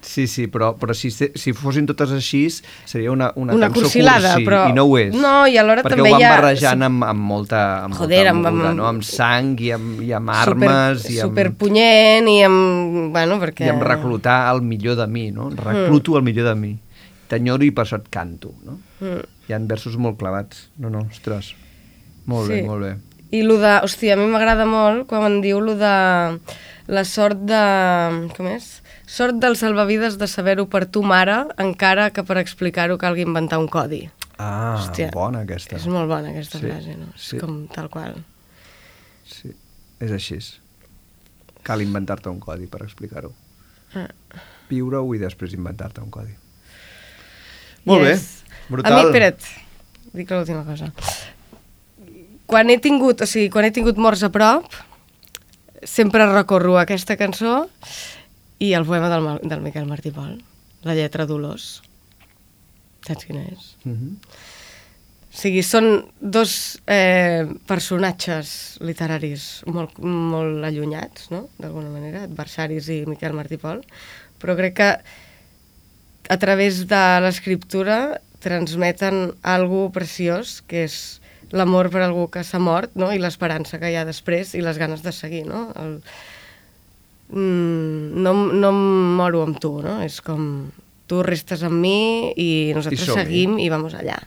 Sí, sí, però, però si, si fossin totes així seria una, una, Una cançó cursilada, cursi, però- i no ho és. No, i alhora perquè també ho van hi ha- barrejant amb, amb molta, amb Joder, molta amb- amb- no? amb sang i amb, i amb armes super, i amb, superpunyent i amb... Bueno, perquè... i amb reclutar el millor de mi, no? Recluto el millor de mi. T'enyoro i per això et canto, no? Mm. Hi ha versos molt clavats. No, no, ostres. Molt Sí. bé, molt bé. I lo de... Hòstia, a mi m'agrada molt quan em diu lo de la sort de... Com és? Sort del salvavides de saber-ho per tu, mare, encara que per explicar-ho calgui inventar un codi. Ah, Hòstia, bona aquesta. És molt bona aquesta Sí, frase, no? sí. És com tal qual. Sí, és així. Cal inventar-te un codi per explicar-ho. Ah. Viure-ho i després inventar-te un codi. Molt Yes. bé, brutal. A mi, espera't, dic l'última cosa. Quan he tingut, o sigui, quan he tingut morts a prop, sempre recorro a aquesta cançó i el poema del, del Miquel Martí Pol, la lletra Dolors. Saps quina és? Mhm. O sigui, són dos eh, personatges literaris molt, molt allunyats, no?, d'alguna manera, adversaris i Miquel Martí Pol, però crec que a través de l'escriptura transmeten algo preciós, que és l'amor per algú que s'ha mort, no?, i l'esperança que hi ha després i les ganes de seguir, no? El, mm, no, no em moro amb tu, no? És com tu restes amb mi i nosaltres som-hi. seguim i vamos allà.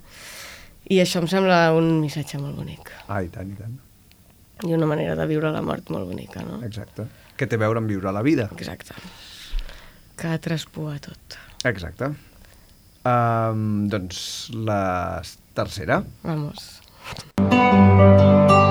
I això em sembla un missatge molt bonic. Ah, i tant, i tant. I una manera de viure la mort molt bonica, no? Exacte. Que té a veure amb viure la vida. Exacte. Que traspua tot. Exacte. Um, doncs la tercera. Vamos. La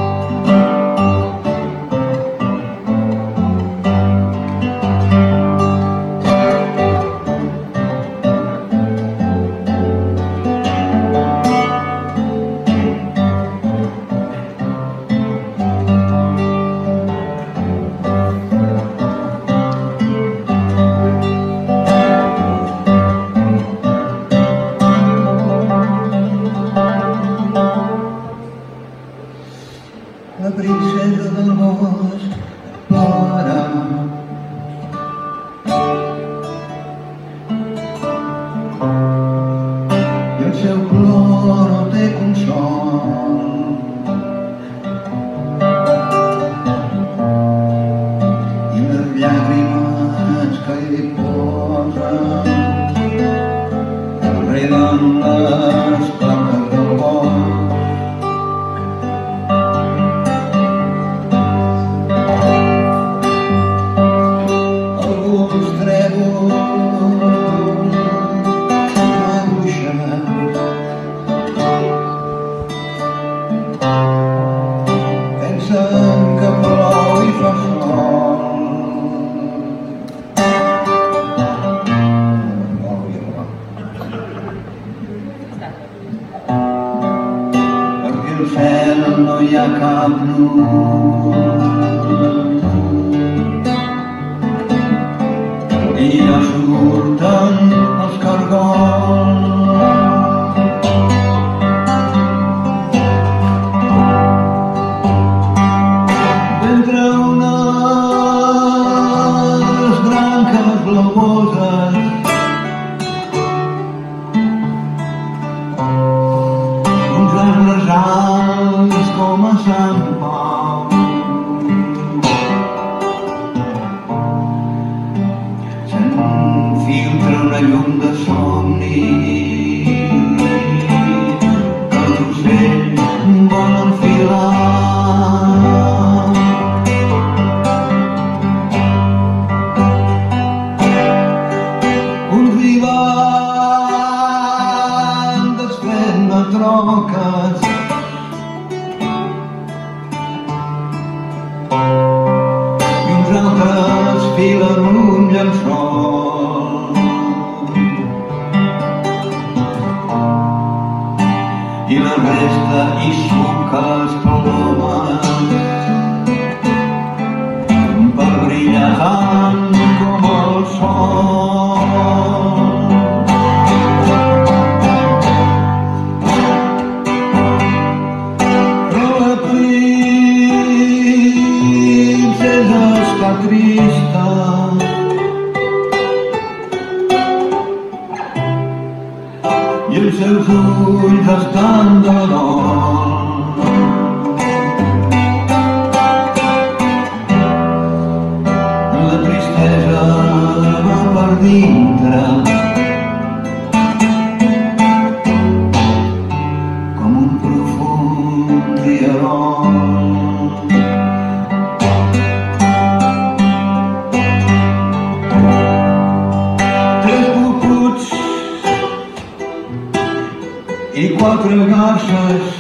quatre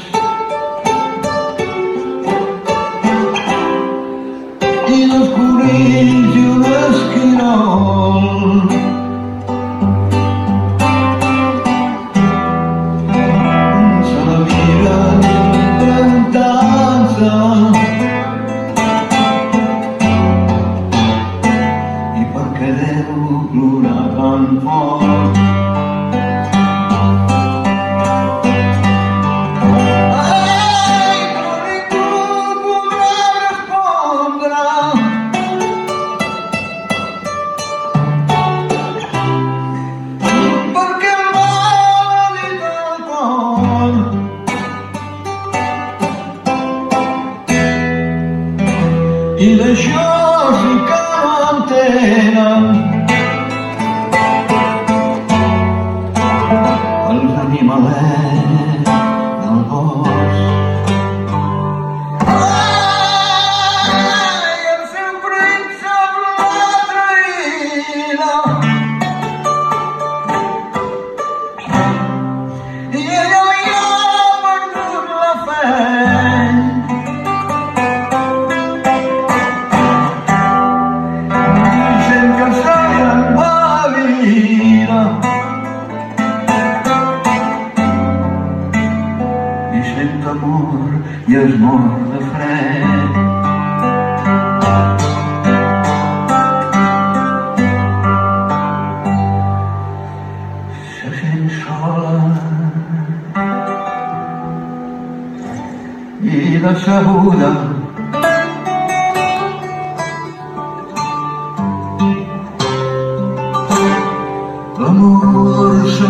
i decebuda L'amor s'ha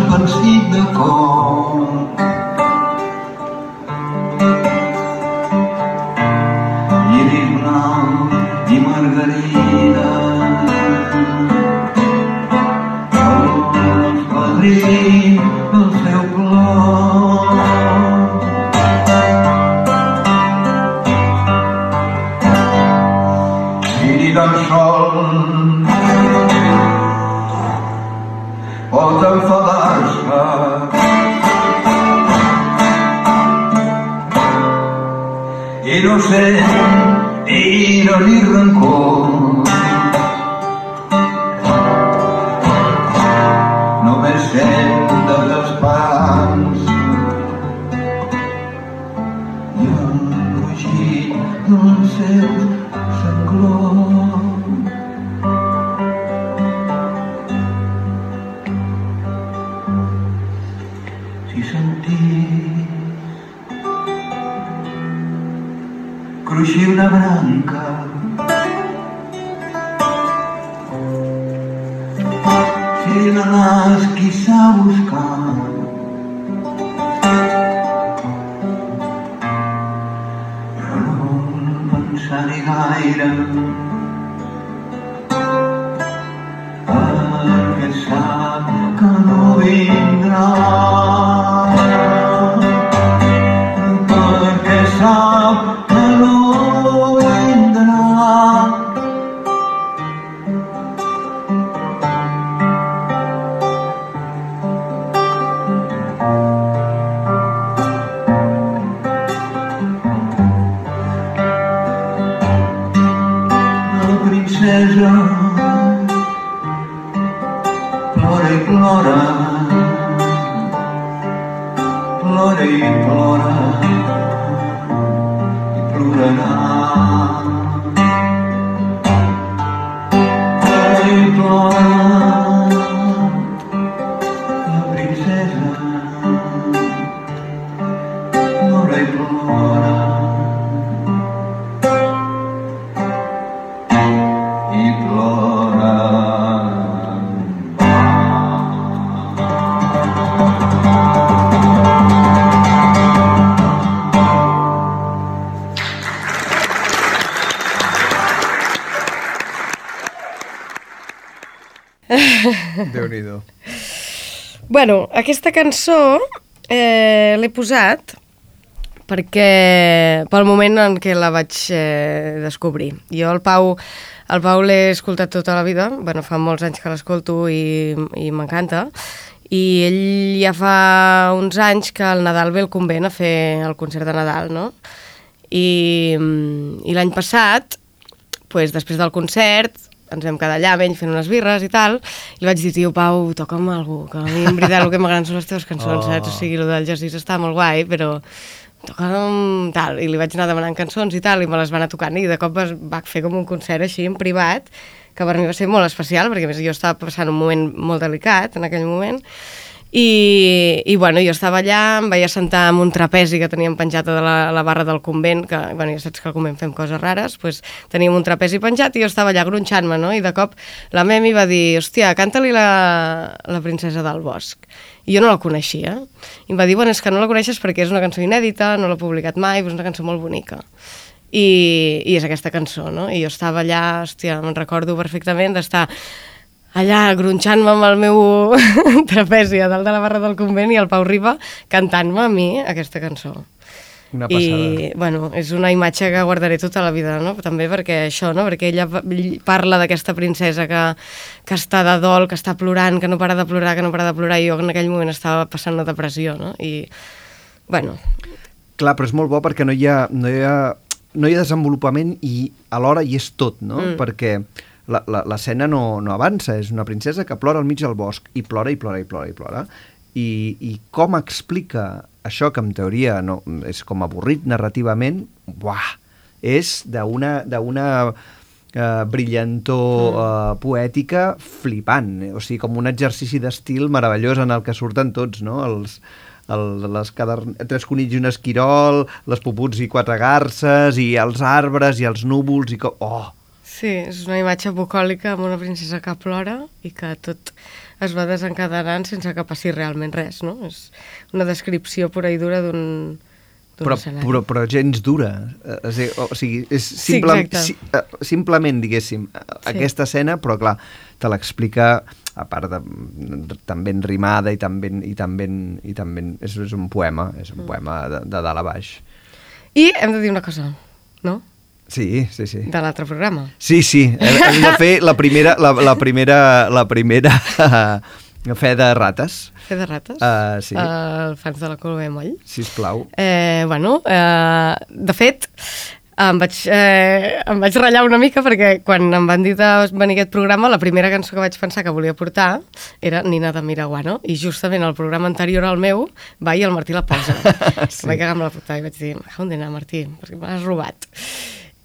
Bueno, aquesta cançó eh, l'he posat perquè pel moment en què la vaig eh, descobrir. Jo el Pau, el Pau l'he escoltat tota la vida, bueno, fa molts anys que l'escolto i, i m'encanta, i ell ja fa uns anys que al Nadal ve al convent a fer el concert de Nadal, no? I, i l'any passat, pues, després del concert, ens vam quedar allà amb ell fent unes birres i tal, i li vaig dir, tio, Pau, toca'm algú, que a mi en veritat el que m'agraden són les teves cançons, Oh. saps? O sigui, el del Jesús està molt guai, però toca'm tal, i li vaig anar demanant cançons i tal, i me les va anar tocant, i de cop es va fer com un concert així en privat, que per mi va ser molt especial, perquè a més jo estava passant un moment molt delicat en aquell moment, i, i bueno, jo estava allà, em vaig assentar amb un trapezi que teníem penjat a la, a la barra del convent, que bueno, ja saps que al convent fem coses rares, doncs teníem un trapezi penjat i jo estava allà gronxant-me, no? I de cop la Memi va dir, hòstia, canta-li la, la princesa del bosc. I jo no la coneixia. I em va dir, bueno, és que no la coneixes perquè és una cançó inèdita, no l'ha publicat mai, és una cançó molt bonica. I, i és aquesta cançó, no? I jo estava allà, hòstia, me'n recordo perfectament d'estar allà gronxant-me amb el meu trapezi a dalt de la barra del convent i el Pau Riba cantant-me a mi aquesta cançó. Una passada. I, bueno, és una imatge que guardaré tota la vida, no? També perquè això, no? Perquè ella pa- ell parla d'aquesta princesa que, que està de dol, que està plorant, que no para de plorar, que no para de plorar, i jo en aquell moment estava passant una depressió, no? I, bueno, Clar, però és molt bo perquè no hi ha, no hi ha, no hi ha desenvolupament i alhora hi és tot, no? Mm. Perquè l'escena no, no avança, és una princesa que plora al mig del bosc, i plora, i plora, i plora, i plora. I, i com explica això, que en teoria no, és com avorrit narrativament, uah, és d'una d'una eh, brillantor eh, poètica flipant, eh? o sigui, com un exercici d'estil meravellós en el que surten tots, no?, els, el, les cadern... tres conills i un esquirol, les puputs i quatre garces, i els arbres i els núvols, i com... Oh! Sí, és una imatge bucòlica amb una princesa que plora i que tot es va desencadenant sense que passi realment res, no? És una descripció pura i dura d'un Però, escenari. però, però gens dura. Eh, O sigui, o sigui és Sí, simple, exacte. si, eh, simplement, diguéssim, eh, aquesta escena, però clar, te l'explica a part de tan ben rimada i tan ben, i tan ben, i tan ben és, és un poema, és Mm. un poema de, de dalt a baix. I hem de dir una cosa, no? Sí, sí, sí. De l'altre programa. Sí, sí, hem, de fer la primera, la, la primera, la primera fe de rates. Fer de rates? Uh, sí, uh... Uh, els fans de la Colomé Moll. sisplau. Eh, bueno, eh, de fet, em vaig, eh, em vaig ratllar una mica perquè quan em van dir de venir a aquest programa, la primera cançó que vaig pensar que volia portar era Nina de Miraguano, i justament el programa anterior al meu va i el Martí la posa. sí. Em vaig cagar amb la puta i vaig dir, on d'anar, Martí, perquè me l'has robat.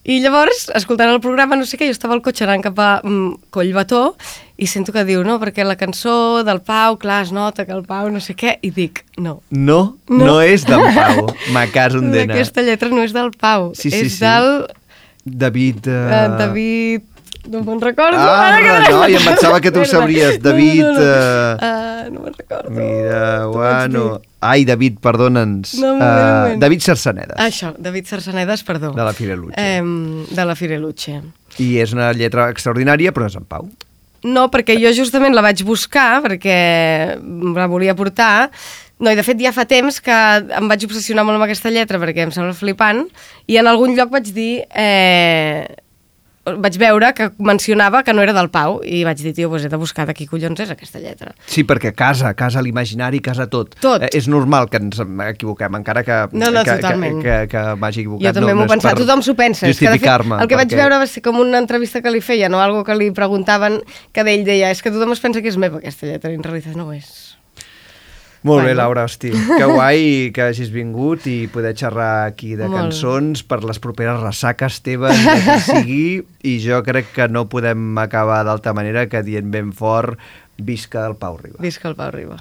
I llavors, escoltant el programa, no sé què, jo estava al cotxe anant cap a mm, Collbató i sento que diu, no, perquè la cançó del Pau, clar, es nota que el Pau no sé què, i dic, no, No, no, No. és d'en Pau, ma casa on d'ena. Aquesta lletra no és del Pau, Sí, sí, és sí. del David... Uh... uh, David... No me'n recordo. Ah, ara que no, i em pensava que tu ho sabries. David, No, no, no. eh, Uh, no me'n recordo. Mira, bueno... Ai, David, perdona'ns. No, moment, moment. David Sarsanedes, Això, David Sarsanedes, perdó. de la Fireluche. Eh, de la Fireluche. I és una lletra extraordinària, però és en Pau. No, perquè jo justament la vaig buscar, perquè la volia portar, no, i de fet ja fa temps que em vaig obsessionar molt amb aquesta lletra perquè em sembla flipant, i en algun lloc vaig dir... Eh, vaig veure que mencionava que no era del Pau i vaig dir, tio, doncs he de buscar de qui collons és aquesta lletra. Sí, perquè casa, casa l'imaginari, casa tot. Tot. Eh, és normal que ens equivoquem, encara que, No, no, que, totalment. que, que, que m'hagi equivocat. Jo també no, m'ho no per tothom s'ho pensa. Justificar-me. El que vaig perquè- veure va ser com una entrevista que li feien o algo que li preguntaven que d'ell deia és que tothom es pensa que és meva aquesta lletra i en realitat no ho és. Molt bé, Bueno. Laura, hosti. Que guai que hagis vingut i poder xerrar aquí de Molt. cançons per les properes ressaques teves, qui sigui, i jo crec que no podem acabar d'altra manera que dient ben fort visca el Pau Riba. Visca el Pau Riba.